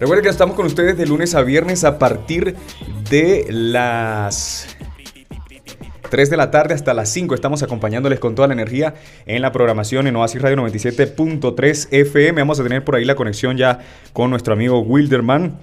Recuerden que estamos con ustedes de lunes a viernes a partir de las 3 de la tarde hasta las 5 estamos acompañándoles con toda la energía en la programación en Oasis Radio 97.3 FM. Vamos a tener por ahí la conexión ya con nuestro amigo Wilderman,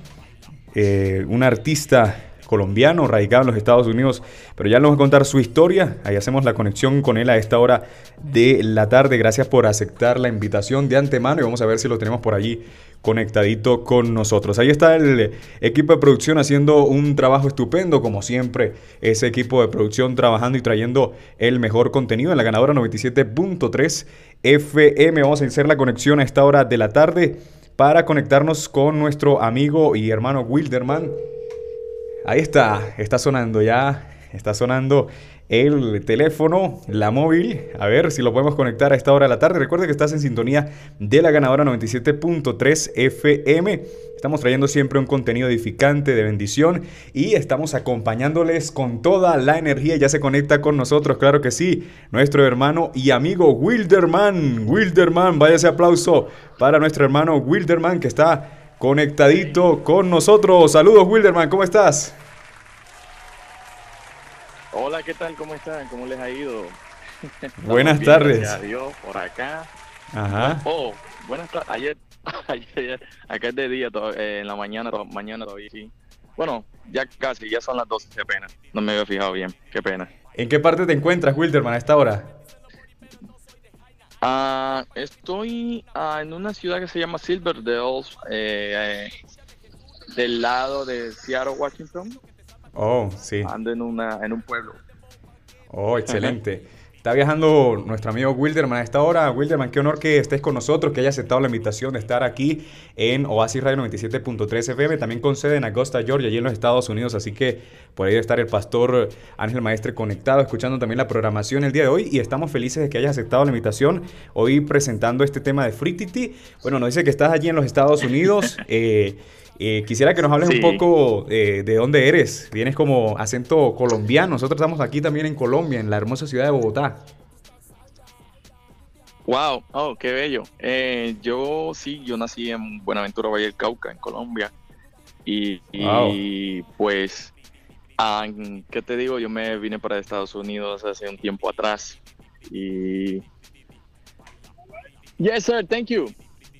eh, un artista colombiano, radicado en los Estados Unidos, pero ya nos va a contar su historia. Ahí hacemos la conexión con él a esta hora de la tarde. Gracias por aceptar la invitación de antemano y vamos a ver si lo tenemos por allí conectadito con nosotros. Ahí está el equipo de producción haciendo un trabajo estupendo, como siempre, ese equipo de producción trabajando y trayendo el mejor contenido en la ganadora 97.3 FM. Vamos a hacer la conexión a esta hora de la tarde para conectarnos con nuestro amigo y hermano Wilderman Ahí está, está sonando ya, está sonando el teléfono, la móvil. A ver si lo podemos conectar a esta hora de la tarde. Recuerde que estás en sintonía de la ganadora 97.3 FM. Estamos trayendo siempre un contenido edificante, de bendición y estamos acompañándoles con toda la energía. Ya se conecta con nosotros, claro que sí, nuestro hermano y amigo Wilderman. Wilderman, vaya ese aplauso para nuestro hermano Wilderman que está conectadito con nosotros. Saludos, Wilderman, ¿cómo estás? Hola, ¿qué tal? ¿Cómo están? ¿Cómo les ha ido? Buenas tardes. Adiós, por acá. Ajá. Oh, buenas tardes. Ayer, ayer, acá es de día, eh, en la mañana, mañana todavía, sí. Bueno, ya casi, ya son las 12, qué pena. No me había fijado bien, qué pena. ¿En qué parte te encuentras, Wilderman, a esta hora? Ah, estoy ah, en una ciudad que se llama Silverdale, eh, del lado de Seattle, Washington. Oh, sí. Ando en, una, en un pueblo. Oh, excelente. Está viajando nuestro amigo Wilderman a esta hora. Wilderman, qué honor que estés con nosotros, que hayas aceptado la invitación de estar aquí en Oasis Radio 97.3 FM, también con sede en Augusta, Georgia, allí en los Estados Unidos. Así que por ahí debe estar el pastor Ángel Maestre conectado, escuchando también la programación el día de hoy. Y estamos felices de que hayas aceptado la invitación hoy presentando este tema de Fritity. Bueno, nos dice que estás allí en los Estados Unidos. Eh, eh, quisiera que nos hables un poco eh, de dónde eres. Vienes como acento colombiano. Nosotros estamos aquí también en Colombia, en la hermosa ciudad de Bogotá. Wow, oh, qué bello. Eh, yo sí, yo nací en Buenaventura, Valle del Cauca, en Colombia. Y, pues, ah, ¿qué te digo? Yo me vine para Estados Unidos hace un tiempo atrás. Y. Yes, sir, thank you.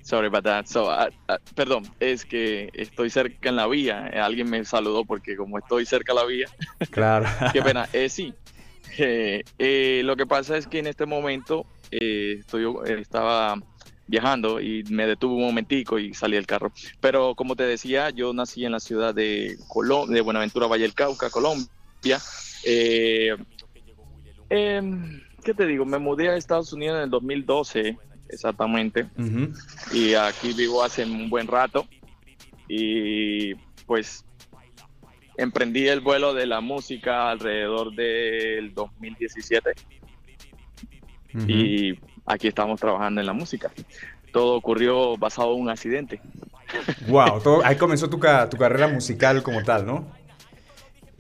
Sorry about that. So, uh, uh, perdón, es que estoy cerca en la vía. Eh, alguien me saludó porque como estoy cerca en la vía. Claro. Qué pena. Eh, sí. Eh, lo que pasa es que en este momento estoy, estaba viajando y me detuve un momentico y salí del carro. Pero como te decía, yo nací en la ciudad de, Colom de Buenaventura, Valle del Cauca, Colombia. Em, ¿Qué te digo? Me mudé a Estados Unidos en el 2012 exactamente. Y aquí vivo hace un buen rato. Y pues emprendí el vuelo de la música alrededor del 2017. Y aquí estamos trabajando en la música. Todo ocurrió basado en un accidente. Wow, todo, ahí comenzó tu, tu carrera musical como tal, ¿no?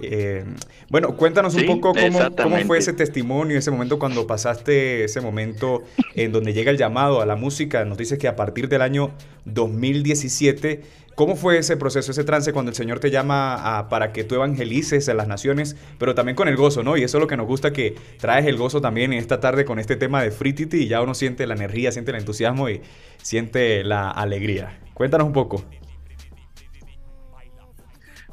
Eh, bueno, cuéntanos un poco cómo, fue ese testimonio, ese momento cuando pasaste ese momento en donde llega el llamado a la música. Nos dices que a partir del año 2017, ¿cómo fue ese proceso, ese trance cuando el Señor te llama para que tú evangelices a las naciones, pero también con el gozo, ¿no? Y eso es lo que nos gusta, que traes el gozo también en esta tarde con este tema de Fritity y ya uno siente la energía, siente el entusiasmo y siente la alegría. Cuéntanos un poco.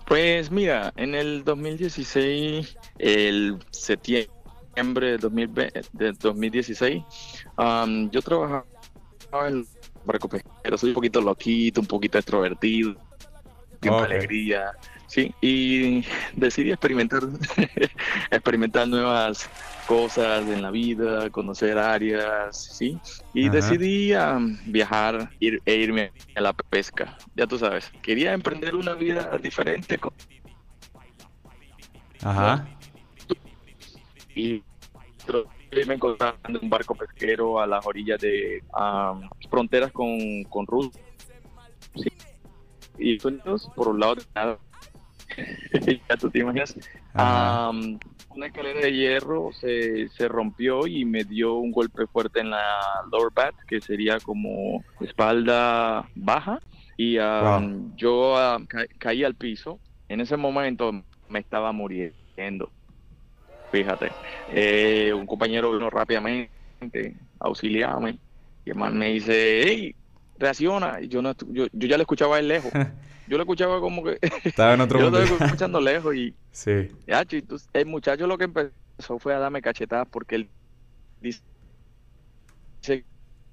Pues mira, en el 2016, el septiembre de, 2016, yo trabajaba en barco pesquero, soy un poquito loquito, un poquito extrovertido, tiempo alegría, sí, y decidí experimentar, experimentar nuevas cosas en la vida, conocer áreas, ¿sí? Y decidí viajar ir, e irme a la pesca, ya tú sabes. Quería emprender una vida diferente. Ajá. Y me encontraba en un barco pesquero a las orillas de fronteras con, con Rusia. ¿sí? Y por un lado. ya tú te imaginas una escalera de hierro se, se, rompió y me dio un golpe fuerte en la lower back, que sería como espalda baja. Y um, yo um, caí al piso. En ese momento me estaba muriendo. Fíjate. Eh, un compañero vino rápidamente a auxiliarme. Y el man me dice, hey, reacciona. Y yo, no, yo, yo ya le escuchaba él lejos. yo lo escuchaba como que... Estaba en otro yo lo estaba escuchando lejos y... Sí. Ya, el muchacho lo que empezó fue a darme cachetadas porque él dice que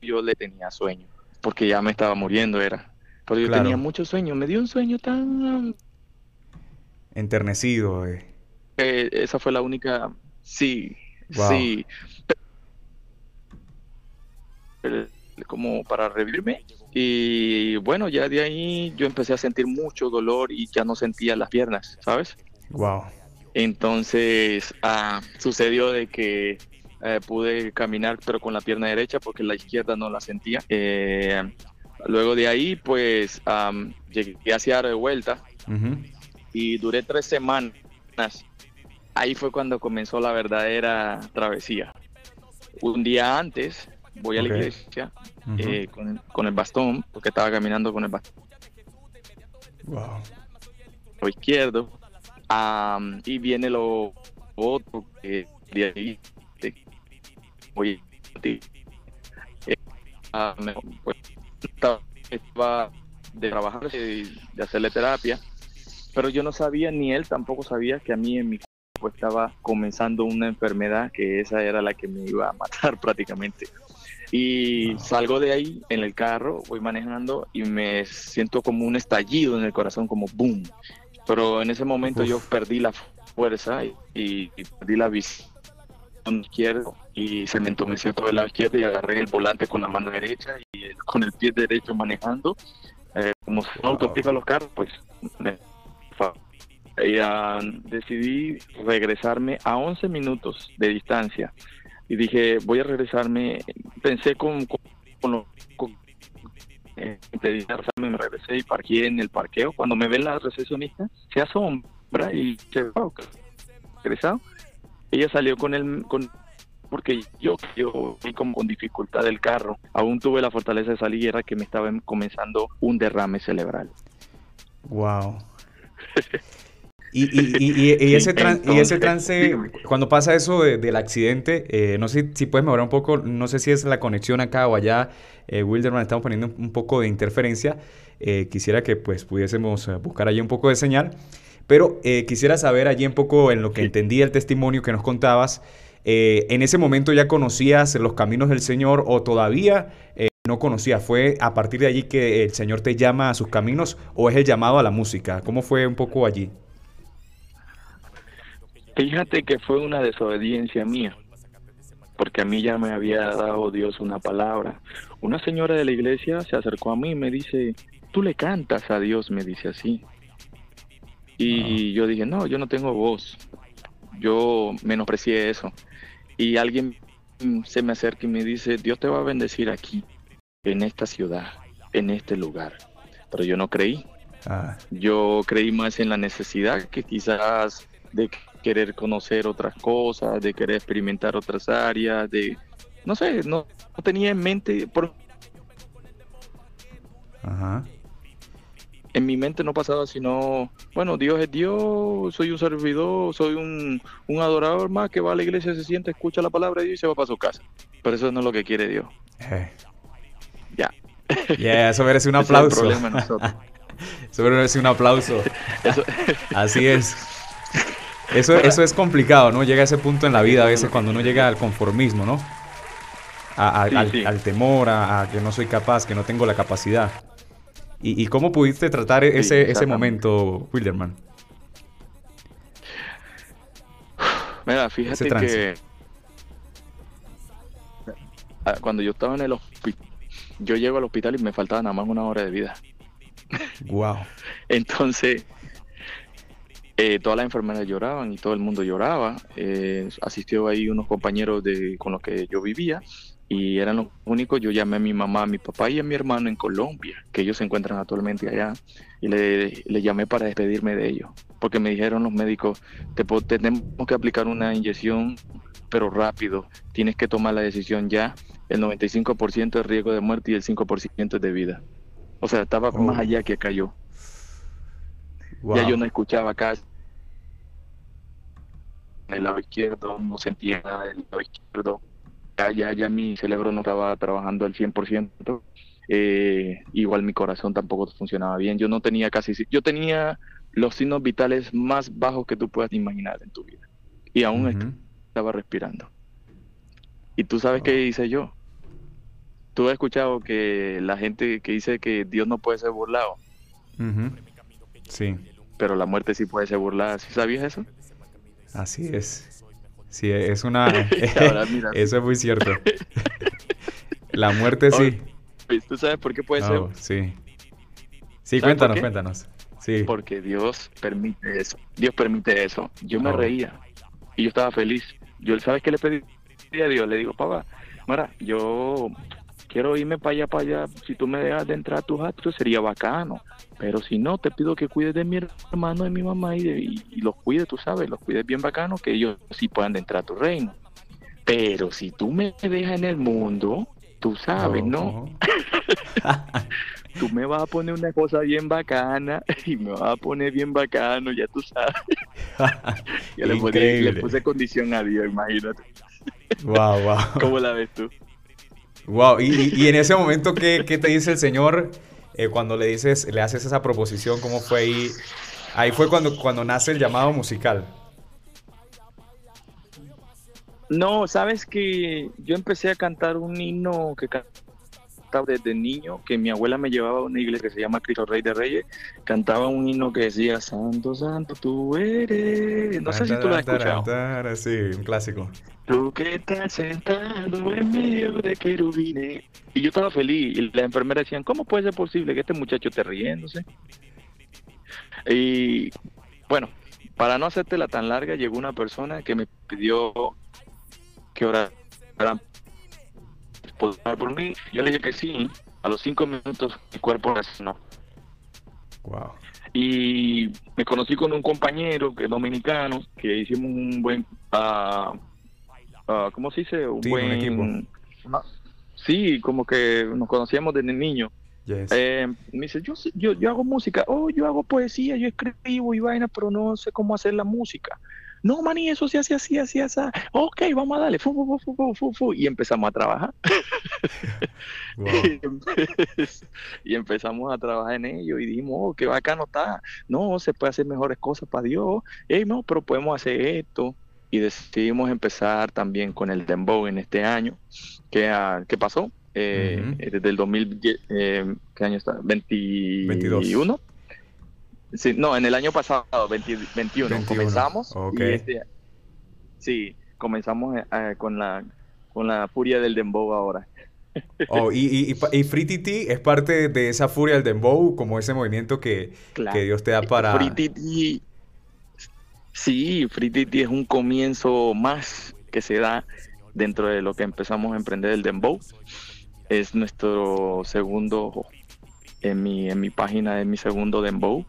yo le tenía sueño. Porque ya me estaba muriendo, era. Pero yo tenía mucho sueño. Me dio un sueño tan... Enternecido, eh. esa fue la única... Sí, sí como para revivirme. Y bueno, ya de ahí yo empecé a sentir mucho dolor y ya no sentía las piernas, ¿sabes? Wow. Entonces ah, sucedió de que eh, pude caminar pero con la pierna derecha porque la izquierda no la sentía. Eh, luego de ahí pues llegué hacia de vuelta y duré tres semanas. Ahí fue cuando comenzó la verdadera travesía. Un día antes voy a la iglesia eh, con, el bastón, porque estaba caminando con el bastón. Wow. O izquierdo. y viene lo otro que de ahí voy eh, pues, estaba de trabajar de, de hacerle terapia pero yo no sabía ni él tampoco sabía que a mí en mi cuerpo estaba comenzando una enfermedad que esa era la que me iba a matar prácticamente y salgo de ahí en el carro, voy manejando y me siento como un estallido en el corazón, como boom. Pero en ese momento yo perdí la fuerza y, perdí la visión izquierda y se me entumeció todo el lado izquierdo y agarré el volante con la mano derecha y con el pie derecho manejando. Eh, como se autopista los carros, pues me, y, decidí regresarme a 11 minutos de distancia y dije, voy a regresarme. Pensé con, con, con, eh, me regresé y parqué en el parqueo. Cuando me ve la recepcionista, se asombra y se va, regresado. Ella salió con el, con, porque yo, yo vi como con dificultad del carro. Aún tuve la fortaleza de salir y era que me estaba comenzando un derrame cerebral. Wow. Y, y, y, ese, y ese trance, cuando pasa eso del accidente, eh, no sé si puedes mejorar un poco, no sé si es la conexión acá o allá, eh, Wilderman, estamos poniendo un poco de interferencia, eh, quisiera que pues pudiésemos eh, buscar allí un poco de señal, pero quisiera saber allí un poco en lo que entendí el testimonio que nos contabas, ¿en ese momento ya conocías los caminos del Señor o todavía no conocías? ¿Fue a partir de allí que el Señor te llama a sus caminos o es el llamado a la música? ¿Cómo fue un poco allí? Fíjate que fue una desobediencia mía, porque a mí ya me había dado Dios una palabra. Una señora de la iglesia se acercó a mí y me dice, tú le cantas a Dios, me dice así. Y yo dije, no, yo no tengo voz. Yo menosprecié eso. Y alguien se me acerca y me dice, Dios te va a bendecir aquí, en esta ciudad, en este lugar. Pero yo no creí. Ah. Yo creí más en la necesidad que quizás de querer conocer otras cosas, de querer experimentar otras áreas, de, no sé, no, tenía en mente, por... Ajá. En mi mente no pasaba sino, bueno, Dios es Dios, soy un servidor, soy un, un adorador más que va a la iglesia, se siente, escucha la palabra de Dios y se va para su casa. Pero eso no es lo que quiere Dios. Eh. Ya. Eso merece un aplauso. eso merece un aplauso. Así es. Eso, eso es complicado, ¿no? Llega a ese punto en la vida a veces cuando uno llega al conformismo, ¿no? al, temor, a, que no soy capaz, que no tengo la capacidad. ¿Y, cómo pudiste tratar ese, ese momento, Wilderman? Mira, fíjate que ah, cuando yo estaba en el hospital, yo llego al hospital y me faltaba nada más una hora de vida. Wow. Entonces, eh, todas las enfermeras lloraban y todo el mundo lloraba. Eh, asistió ahí unos compañeros de, con los que yo vivía y eran los únicos. Yo llamé a mi mamá, a mi papá y a mi hermano en Colombia, que ellos se encuentran actualmente allá, y le, le llamé para despedirme de ellos, porque me dijeron los médicos, te, tenemos que aplicar una inyección, pero rápido, tienes que tomar la decisión ya, el 95% es riesgo de muerte y el 5% es de vida. O sea, estaba más Oh. allá que cayó. Wow. Ya yo no escuchaba casi el lado izquierdo, no sentía nada del lado izquierdo. Ya, ya, ya mi cerebro no estaba trabajando al 100%. Eh, igual mi corazón tampoco funcionaba bien. Yo no tenía casi... Yo tenía los signos vitales más bajos que tú puedas imaginar en tu vida. Y aún estaba respirando. ¿Y tú sabes Oh. qué hice yo? Tú has escuchado que la gente que dice que Dios no puede ser burlado. Sí, pero la muerte sí puede ser burlada. ¿Sí sabías eso? Así es. Sí, es una... Eso es muy cierto. La muerte sí. Pues, ¿Tú sabes por qué puede Oh, sí. Sí, ¿Sabes por cuéntanos, cuéntanos. Sí. ser? Porque Dios permite eso. Dios permite eso. Yo me Oh. reía y yo estaba feliz. Yo, ¿sabes qué le pedí a Dios? Le digo, papá, mira, yo quiero irme para allá, para allá. Si tú me dejas de entrar a tus actos, sería bacano. Pero si no, te pido que cuides de mi hermano, de mi mamá y, de- y- y los cuides, tú sabes, los cuides bien bacano, que ellos sí puedan entrar a tu reino. Pero si tú me dejas en el mundo, tú sabes, ¿no? tú me vas a poner una cosa bien bacana y me vas a poner bien bacano, ya tú sabes. Ya le, puse, le puse condición a Dios, imagínate. Wow, wow. ¿Cómo la ves tú? Wow, y, en ese momento, ¿qué, qué te dice el Señor eh, cuando le dices, le haces esa proposición? ¿Cómo fue ahí? Ahí fue cuando, cuando nace el llamado musical. No, sabes que yo empecé a cantar un himno que desde niño, que mi abuela me llevaba a una iglesia que se llama Cristo Rey de Reyes. Cantaba un himno que decía, Santo, Santo, tú eres. No sé si tú lo has escuchado. Sí, un clásico. Tú que estás sentado en medio de querubines. Y yo estaba feliz. Y las enfermeras decían, ¿cómo puede ser posible que este muchacho esté riéndose? Y bueno, para no hacértela tan larga, llegó una persona que me pidió que orara por por mí. Yo le dije que sí. A los cinco minutos mi cuerpo reaccionó. Wow. Y me conocí con un compañero que es dominicano, que hicimos un buen, ah, ah, ¿cómo se dice? Un Sí, un buen equipo. una- sí, como que nos conocíamos desde niño. Yes. Eh, me dice, yo, yo, yo hago música, oh, yo hago poesía, yo escribo y vaina, pero no sé cómo hacer la música. No, maní, eso se hace así, así, así. Ok, vamos a darle. Fu, fu, fu, fu, fu, fu. Y empezamos a trabajar. Wow. y empezamos a trabajar en ello y dijimos, oh, qué bacano está. No, se puede hacer mejores cosas para Dios. Ey, no, pero podemos hacer esto. Y decidimos empezar también con el Dembow en este año. ¿Qué, ah, qué pasó? Eh, eh, Desde el 2010, eh, ¿qué año está? 22. 21. Sí, no, en el año pasado, 20 21, 21, comenzamos. ok. Y este, sí, comenzamos eh, con la con la furia del Dembow ahora. Oh, y, y, y, Free TT es parte de esa furia del dembow, como ese movimiento que, Claro. que Dios te da para... Free Titi, sí, Free Titi es un comienzo más que se da dentro de lo que empezamos a emprender el Dembow. Es nuestro segundo, en mi, en mi página es mi segundo Dembow,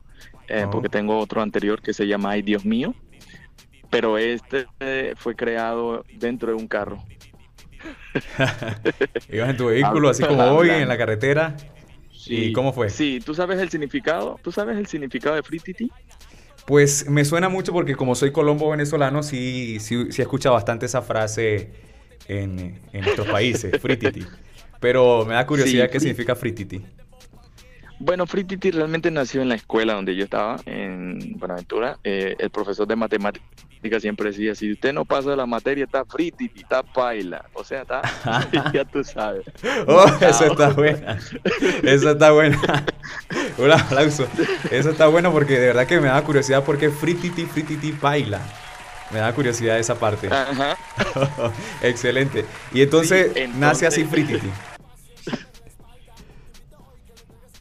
eh, Oh. porque tengo otro anterior que se llama Ay Dios mío, pero este eh, fue creado dentro de un carro. Ibas en tu vehículo, así como hoy, en la carretera. ¿Y cómo fue? Sí, ¿tú sabes el significado? ¿Tú sabes el significado de Free Titi? Pues me suena mucho porque como soy colombo venezolano, sí, sí, sí he escuchado bastante esa frase en, en nuestros países, frititi. Pero me da curiosidad Sí, qué significa frititi. Bueno, Frititi realmente nació en la escuela donde yo estaba, en Buenaventura. Eh, el profesor de matemáticas siempre decía, si usted no pasa la materia, está Frititi, está paila. O sea, está, ya tú sabes. Oh, eso está buena. Eso está buena. Un aplauso. Eso está bueno porque de verdad que me da curiosidad porque frititi, frititi, baila. Me da curiosidad esa parte. Ajá. Excelente. Y entonces, Sí, nace así entonces- frititi.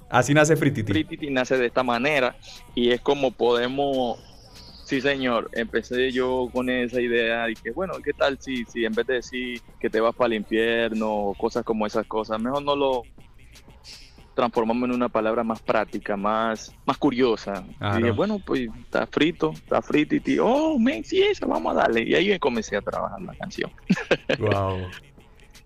Así nace frititi. Frititi nace de esta manera y es como podemos... Sí, señor. Empecé yo con esa idea y que, bueno, ¿qué tal si, si en vez de decir que te vas para el infierno o cosas como esas cosas, mejor no lo transformamos en una palabra más práctica, más, más curiosa. Claro. Y dije, bueno, pues está frito, está frititi. Oh, men, sí, eso, vamos a darle. Y ahí comencé a trabajar la canción. Wow.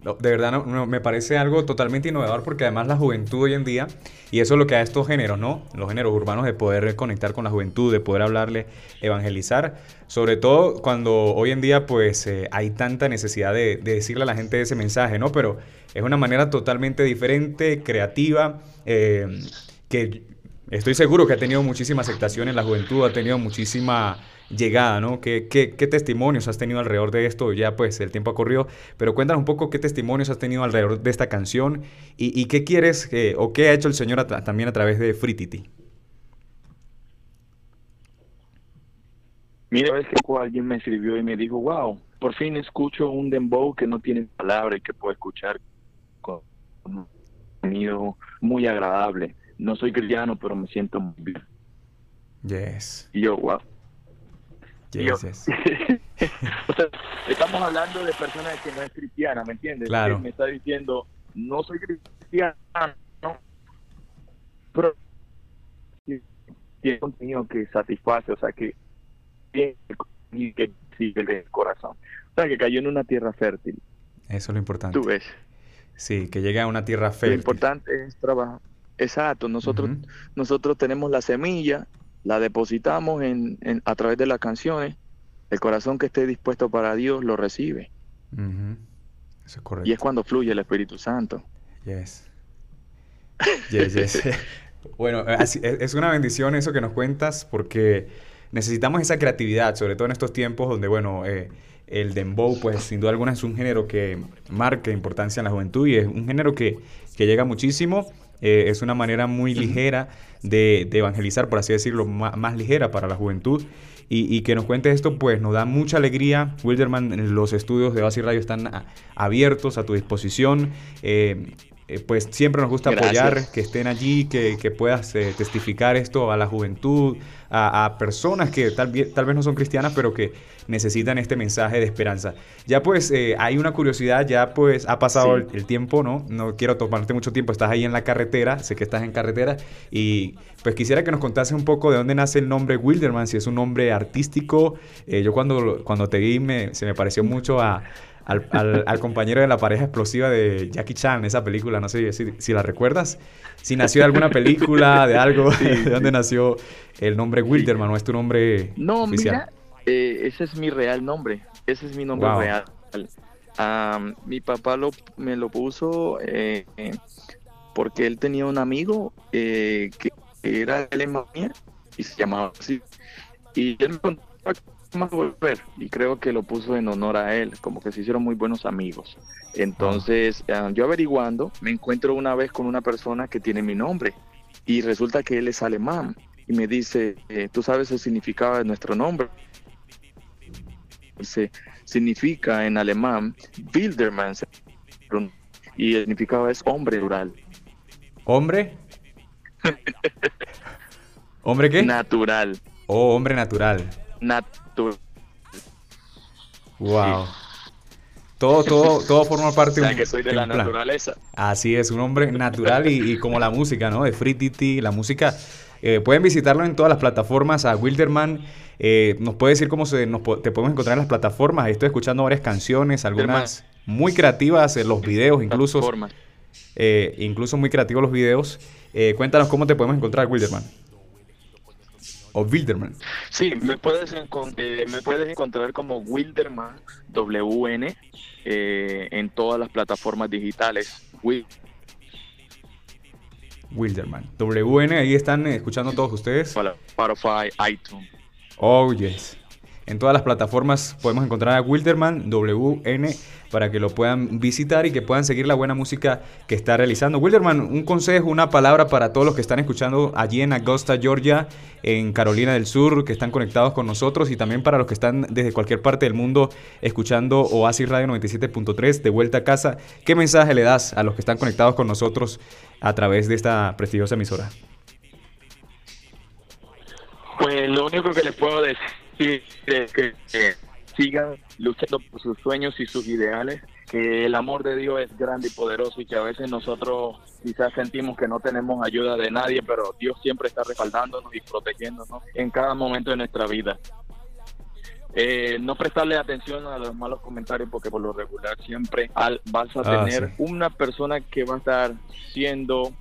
de verdad no, me parece algo totalmente innovador porque además la juventud hoy en día, y eso es lo que da estos géneros, ¿no? Los géneros urbanos de poder conectar con la juventud, de poder hablarle, evangelizar, sobre todo cuando hoy en día pues eh, hay tanta necesidad de, decirle a la gente ese mensaje, ¿no? Pero es una manera totalmente diferente, creativa, eh, que estoy seguro que ha tenido muchísima aceptación en la juventud, ha tenido muchísima llegada, ¿no? ¿Qué, qué, testimonios has tenido alrededor de esto? Ya pues el tiempo ha corrido, pero cuéntanos un poco qué testimonios has tenido alrededor de esta canción y, qué quieres o qué ha hecho el Señor también a través de Fritity. Mira, es que alguien me escribió y me dijo, wow, por fin escucho un dembow que no tiene palabras y que puedo escuchar con un sonido muy agradable. No soy cristiano, pero me siento muy bien. Yes. Y yo, wow. estamos hablando de personas que no es cristiana, ¿me entiendes? Claro. me está diciendo, no soy cristiano, pero tiene contenido que satisface, o sea, que que sigue el corazón. O sea, que cayó en una tierra fértil. Eso es lo importante. Tú ves. Sí, que llegue a una tierra fértil. Lo importante es trabajar. Exacto, nosotros, nosotros tenemos la semilla la depositamos en, a través de las canciones, el corazón que esté dispuesto para Dios lo recibe. Eso es correcto. Y es cuando fluye el Espíritu Santo. Yes. Yes, yes. bueno, es una bendición eso que nos cuentas porque necesitamos esa creatividad, sobre todo en estos tiempos donde, bueno, eh, el dembow, pues sin duda alguna es un género que marca importancia en la juventud y es un género que, que llega muchísimo eh, es una manera muy ligera de, evangelizar, por así decirlo, más, ligera para la juventud. Y, que nos cuente esto, pues nos da mucha alegría. Wilderman, los estudios de Basi Radio están abiertos a tu disposición. Eh, eh, pues siempre nos gusta apoyar, que estén allí, que, puedas testificar esto a la juventud, a, personas que tal, tal vez no son cristianas, pero que necesitan este mensaje de esperanza. Ya pues eh, hay una curiosidad, ya pues ha pasado el, tiempo, ¿no? No quiero tomarte mucho tiempo, estás ahí en la carretera, sé que estás en carretera y pues quisiera que nos contases un poco de dónde nace el nombre Wilderman, si es un nombre artístico. Eh, yo cuando, cuando te vi me, se me pareció mucho a... Al, al, compañero de la pareja explosiva de Jackie Chan, esa película, no sé si, si la recuerdas, si nació de alguna película, de algo, de dónde nació el nombre Wilderman o es tu nombre no, Mira, eh, ese es mi real nombre, ese es mi nombre real. mi papá lo, me lo puso eh, porque él tenía un amigo eh, que era alemán y se llamaba así. Y él me contó más volver y creo que lo puso en honor a él, como que se hicieron muy buenos amigos. Entonces, yo averiguando, me encuentro una vez con una persona que tiene mi nombre y resulta que él es alemán y me dice, ¿tú sabes el significado de nuestro nombre? se significa en alemán Bilderman y el significado es hombre rural. ¿Hombre? ¿Hombre qué? Natural. Oh, hombre natural. Natural. Wow. Todo, todo, todo forma parte de que soy de la naturaleza. Así es, un hombre natural y, como la música, ¿no? De Free Titi, la música. Eh, pueden visitarlo en todas las plataformas a Wilderman eh, ¿Nos puede decir cómo se, te podemos encontrar en las plataformas? Estoy escuchando varias canciones, algunas muy creativas, en los videos incluso. Eh, incluso muy creativos los videos. Eh, cuéntanos cómo te podemos encontrar, Wilderman. O Wilderman. Sí, me puedes, me puedes encontrar como Wilderman, WN, en todas las plataformas digitales. Wilderman. WN, ahí están escuchando todos ustedes. Spotify, iTunes. Oh, yes. En todas las plataformas podemos encontrar a Wilderman WN para que lo puedan visitar y que puedan seguir la buena música que está realizando. Wilderman, un consejo, una palabra para todos los que están escuchando allí en Augusta, Georgia, en Carolina del Sur, que están conectados con nosotros y también para los que están desde cualquier parte del mundo escuchando Oasis Radio 97.3 de vuelta a casa. ¿Qué mensaje le das a los que están conectados con nosotros a través de esta prestigiosa emisora? Pues lo único que les puedo decir es que, sigan luchando por sus sueños y sus ideales, que el amor de Dios es grande y poderoso y que a veces nosotros quizás sentimos que no tenemos ayuda de nadie, pero Dios siempre está respaldándonos y protegiéndonos en cada momento de nuestra vida. eh, no prestarle atención a los malos comentarios porque por lo regular siempre vas a ah, tener una persona que va a estar siendo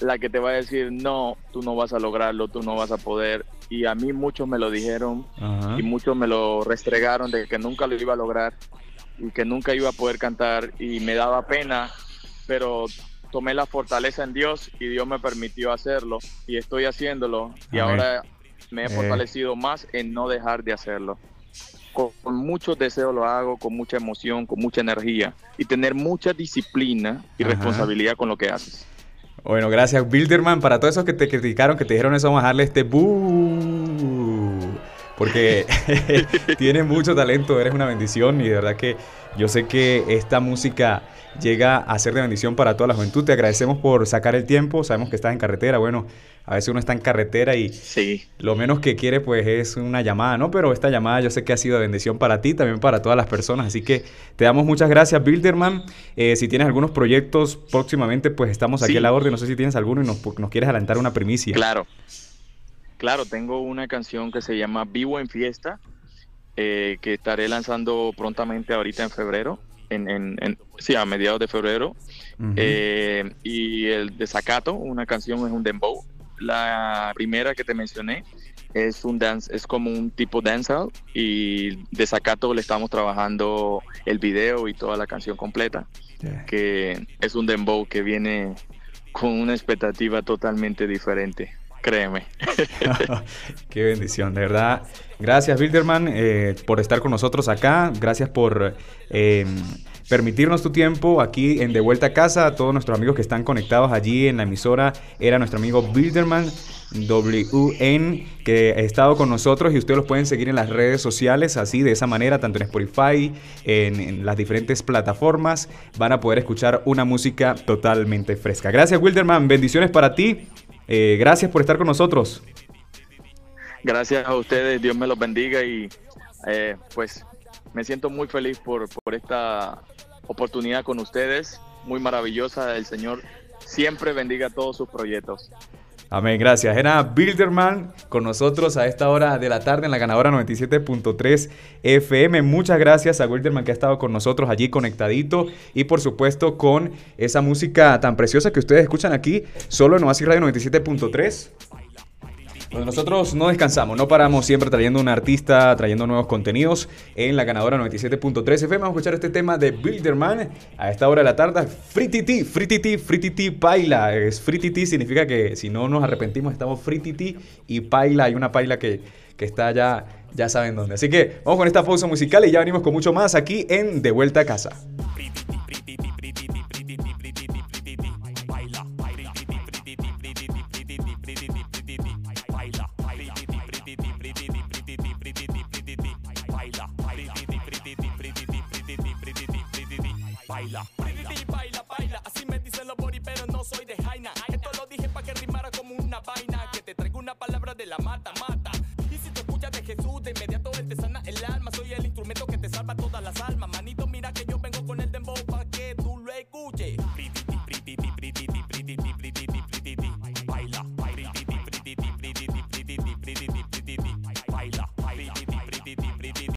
la que te va a decir, no, tú no vas a lograrlo, tú no vas a poder. Y a mí muchos me lo dijeron y muchos me lo restregaron de que nunca lo iba a lograr y que nunca iba a poder cantar y me daba pena, pero tomé la fortaleza en Dios y Dios me permitió hacerlo y estoy haciéndolo y ahora me he eh. fortalecido más en no dejar de hacerlo. Con, con, mucho deseo lo hago, con mucha emoción, con mucha energía y tener mucha disciplina y responsabilidad con lo que haces. Bueno, gracias Bilderman. Para todos esos que te criticaron, que te dijeron eso, vamos a darle este Porque tienes mucho talento, eres una bendición y de verdad que yo sé que esta música llega a ser de bendición para toda la juventud. Te agradecemos por sacar el tiempo. Sabemos que estás en carretera. Bueno, a veces uno está en carretera y lo menos que quiere pues es una llamada, ¿no? Pero esta llamada yo sé que ha sido de bendición para ti, también para todas las personas. Así que te damos muchas gracias, Bilderman. Eh, si tienes algunos proyectos próximamente, pues estamos aquí a la orden. No sé si tienes alguno y nos, nos quieres adelantar una primicia. Claro. Claro, tengo una canción que se llama Vivo en Fiesta, eh, que estaré lanzando prontamente ahorita en febrero en, en, sí, a mediados de febrero. Eh, y el Desacato, una canción es un dembow. La primera que te mencioné es un dance, es como un tipo dancehall y Desacato le estamos trabajando el video y toda la canción completa, que es un dembow que viene con una expectativa totalmente diferente créeme. Qué bendición, de verdad. Gracias, Bilderman, eh, por estar con nosotros acá. Gracias por eh, permitirnos tu tiempo aquí en De Vuelta a Casa. A todos nuestros amigos que están conectados allí en la emisora, era nuestro amigo Bilderman. WN que ha estado con nosotros y ustedes los pueden seguir en las redes sociales así de esa manera tanto en Spotify en, las diferentes plataformas van a poder escuchar una música totalmente fresca gracias Wilderman bendiciones para ti eh, gracias por estar con nosotros. Gracias a ustedes, Dios me los bendiga y eh, pues me siento muy feliz por, por esta oportunidad con ustedes, muy maravillosa. El Señor siempre bendiga todos sus proyectos. Amén, gracias. Era Bilderman con nosotros a esta hora de la tarde en la ganadora 97.3 FM. Muchas gracias a Bilderman que ha estado con nosotros allí conectadito y por supuesto con esa música tan preciosa que ustedes escuchan aquí solo en Oasis Radio 97.3. Nosotros no descansamos, no paramos siempre trayendo un artista, trayendo nuevos contenidos en la ganadora 97.3 FM. Vamos a escuchar este tema de Bilderman a esta hora de la tarde. Frititi, frititi, frititi, paila. Es frititi significa que si no nos arrepentimos estamos frititi y paila. Hay una paila que, que está ya, ya saben dónde. Así que vamos con esta pausa musical y ya venimos con mucho más aquí en De Vuelta a Casa.